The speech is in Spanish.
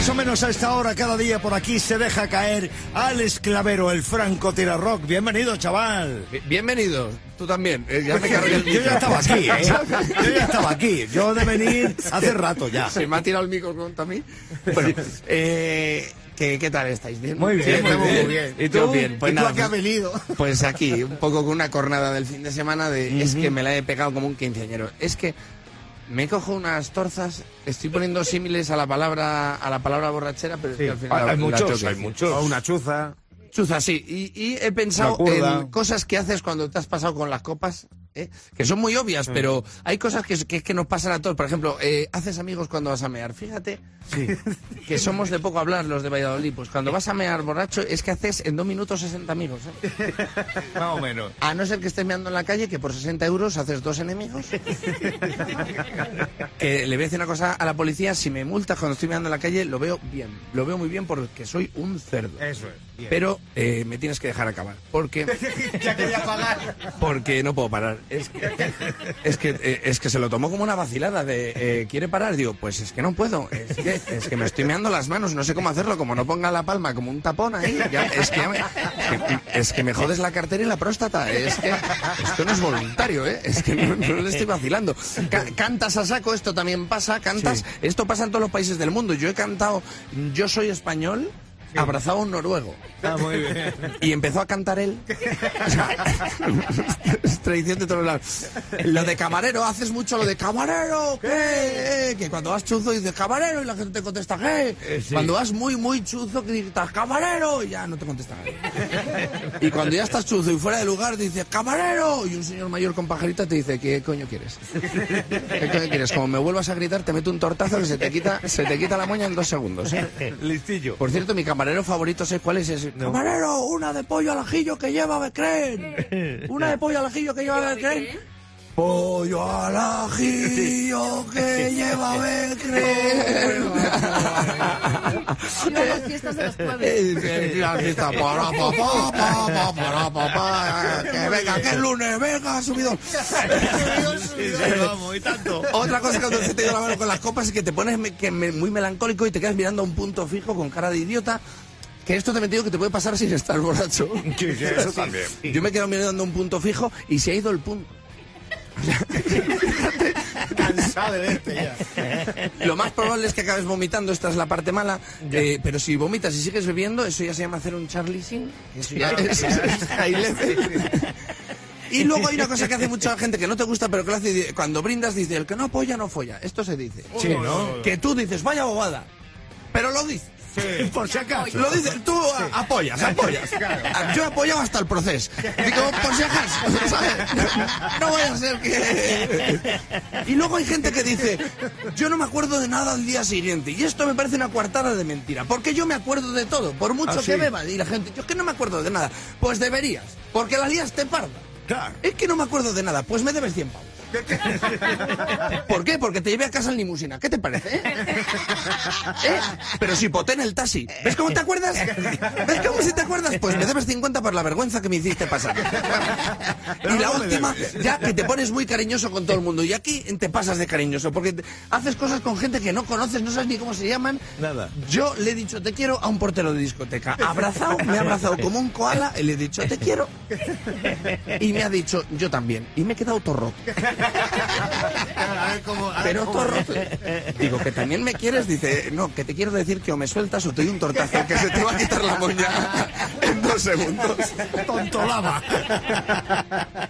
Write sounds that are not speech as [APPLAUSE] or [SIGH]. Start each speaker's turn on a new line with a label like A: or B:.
A: Más o menos a esta hora cada día por aquí se deja caer al esclavero, el franco rock. Bienvenido, chaval.
B: Bienvenido, tú también. Eh, ya me [LAUGHS]
A: Yo ya estaba aquí, ¿eh? [LAUGHS] Yo ya estaba aquí. Yo de venir hace rato ya.
B: Se me ha tirado el micro a mí. [LAUGHS] Bueno, eh, ¿qué, ¿qué tal estáis? ¿Bien?
A: Muy bien, muy bien.
B: ¿Y tú? bien. Pues
A: ¿Y tú
B: nada,
A: a qué has
B: pues-
A: venido?
B: Pues aquí, un poco con una cornada del fin de semana de es que me la he pegado como un quinceañero. Es que me cojo unas torzas, estoy poniendo símiles a la palabra a la palabra borrachera, pero es que al final
A: Hay muchos, hay muchos.
C: O una chuza.
B: Chuza, sí. Y, y he pensado en cosas que haces cuando te has pasado con las copas, ¿eh? que son muy obvias, pero hay cosas que, que, que nos pasan a todos. Por ejemplo, eh, haces amigos cuando vas a mear. Fíjate [LAUGHS] que somos de poco hablar los de Valladolid. Pues cuando vas a mear borracho es que haces en dos minutos 60 amigos. ¿eh? [LAUGHS]
A: Más o menos.
B: A no ser que estés meando en la calle, que por 60 euros haces dos enemigos. [LAUGHS] que le voy a decir una cosa a la policía, si me multas cuando estoy meando en la calle, lo veo bien. Lo veo muy bien porque soy un cerdo.
C: Eso es. Bien.
B: Pero eh, me tienes que dejar acabar. Porque, [LAUGHS]
A: Ya quería pagar.
B: porque no puedo parar. Es que, es que, eh, es que se lo tomó como una vacilada de eh, ¿quiere parar? Digo, pues es que no puedo. Es que, es que me estoy meando las manos, no sé cómo hacerlo. Como no ponga la palma como un tapón ahí, ya- es, que ya me, que- es que me jodes la cartera y la próstata. Es que esto no es voluntario, ¿eh? Es que no, no le estoy vacilando. Ca- cantas a saco, esto también pasa. Cantas, esto pasa en todos los países del mundo. Yo he cantado Yo soy español. Abrazado a un noruego.
A: Ah, muy bien.
B: Y empezó a cantar él. [LAUGHS] Tradición de todos lados. Lo de camarero, haces mucho lo de camarero, ¿qué? Eh, Que cuando vas chuzo dices camarero y la gente te contesta ¿qué?
A: sí.
B: Cuando vas muy, muy chuzo dices camarero y ya no te contesta. [LAUGHS] Y cuando ya estás chuzo y fuera de lugar dices camarero y un señor mayor con pajarita te dice ¿qué coño quieres? ¿Qué coño quieres? Como me vuelvas a gritar te meto un tortazo que se te quita, se te quita la moña en dos segundos. ¿eh?
A: Listillo.
B: Por cierto, mi camarero favorito, ¿sabes cuál es? Es camarero, una de pollo al ajillo que lleva becrén. [LAUGHS] Una de pollo al ajillo que lleva becrén. Pollo al ajillo que lleva.
D: Viva las fiestas de los jueves.
B: Eh, la fiesta, para, pa, pa, pa, pa, para, pa, pa, que venga, que es lunes, venga, subidón.
A: Vamos, y tanto.
B: Otra cosa cuando se te dio la mano con las copas es que te pones que muy melancólico y te quedas mirando a un punto fijo con cara de idiota. Que esto también te digo que te puede pasar sin estar borracho. [LAUGHS]
A: Eso también.
B: Yo me quedo mirando a un punto fijo y se ha ido el punto. [LAUGHS]
A: Cansado de verte ya.
B: Lo más probable es que acabes vomitando, esta es la parte mala. eh, pero si vomitas y sigues bebiendo, eso ya se llama hacer un Charlie Sin. Eso ya es, es high level. Y luego hay una cosa que hace mucha gente que no te gusta, pero que lo hace cuando brindas, dice, el que no apoya, no folla. Esto se dice.
A: Sí, ¿no?
B: Que tú dices, vaya bobada. Pero lo dices. [LAUGHS]
A: Por si acaso.
B: Lo dices, tú apoyas, apoyas. Yo he apoyado hasta el proceso. Digo, por si acaso, [LAUGHS] ¿sabes? No vaya a ser que... Y luego hay gente que dice, yo no me acuerdo de nada al día siguiente. Y esto me parece una coartada de mentira. Porque yo me acuerdo de todo, por mucho
A: ¿Ah, sí?
B: que beba. Y la gente, yo es que no me acuerdo de nada. Pues deberías, porque la liaste parda.
A: Claro.
B: Es que no me acuerdo de nada, pues me debes 100 pavos. [LAUGHS] ¿Por qué? Porque te llevé a casa en limusina. ¿Qué te parece? eh? [LAUGHS] ¿Eh? Pero si poté en el taxi. ¿Ves cómo te acuerdas? ¿Ves cómo si te acuerdas? Pues me debes 50 por la vergüenza que me hiciste pasar. Y la última, ya que te pones muy cariñoso con todo el mundo. Y aquí te pasas de cariñoso, porque te- haces cosas con gente que no conoces, no sabes ni cómo se llaman.
A: Nada.
B: Yo le he dicho te quiero a un portero de discoteca. Abrazado, me ha abrazado como un koala y le he dicho te quiero. Y me ha dicho yo también. Y me he quedado todo roto.
A: A ver cómo- a ver
B: Pero
A: cómo-.
B: Digo, que también me quieres. Dice, no, que te quiero decir que o me sueltas o te doy un tortazo que se te va a quitar la moña en dos segundos.
A: Tontolaba.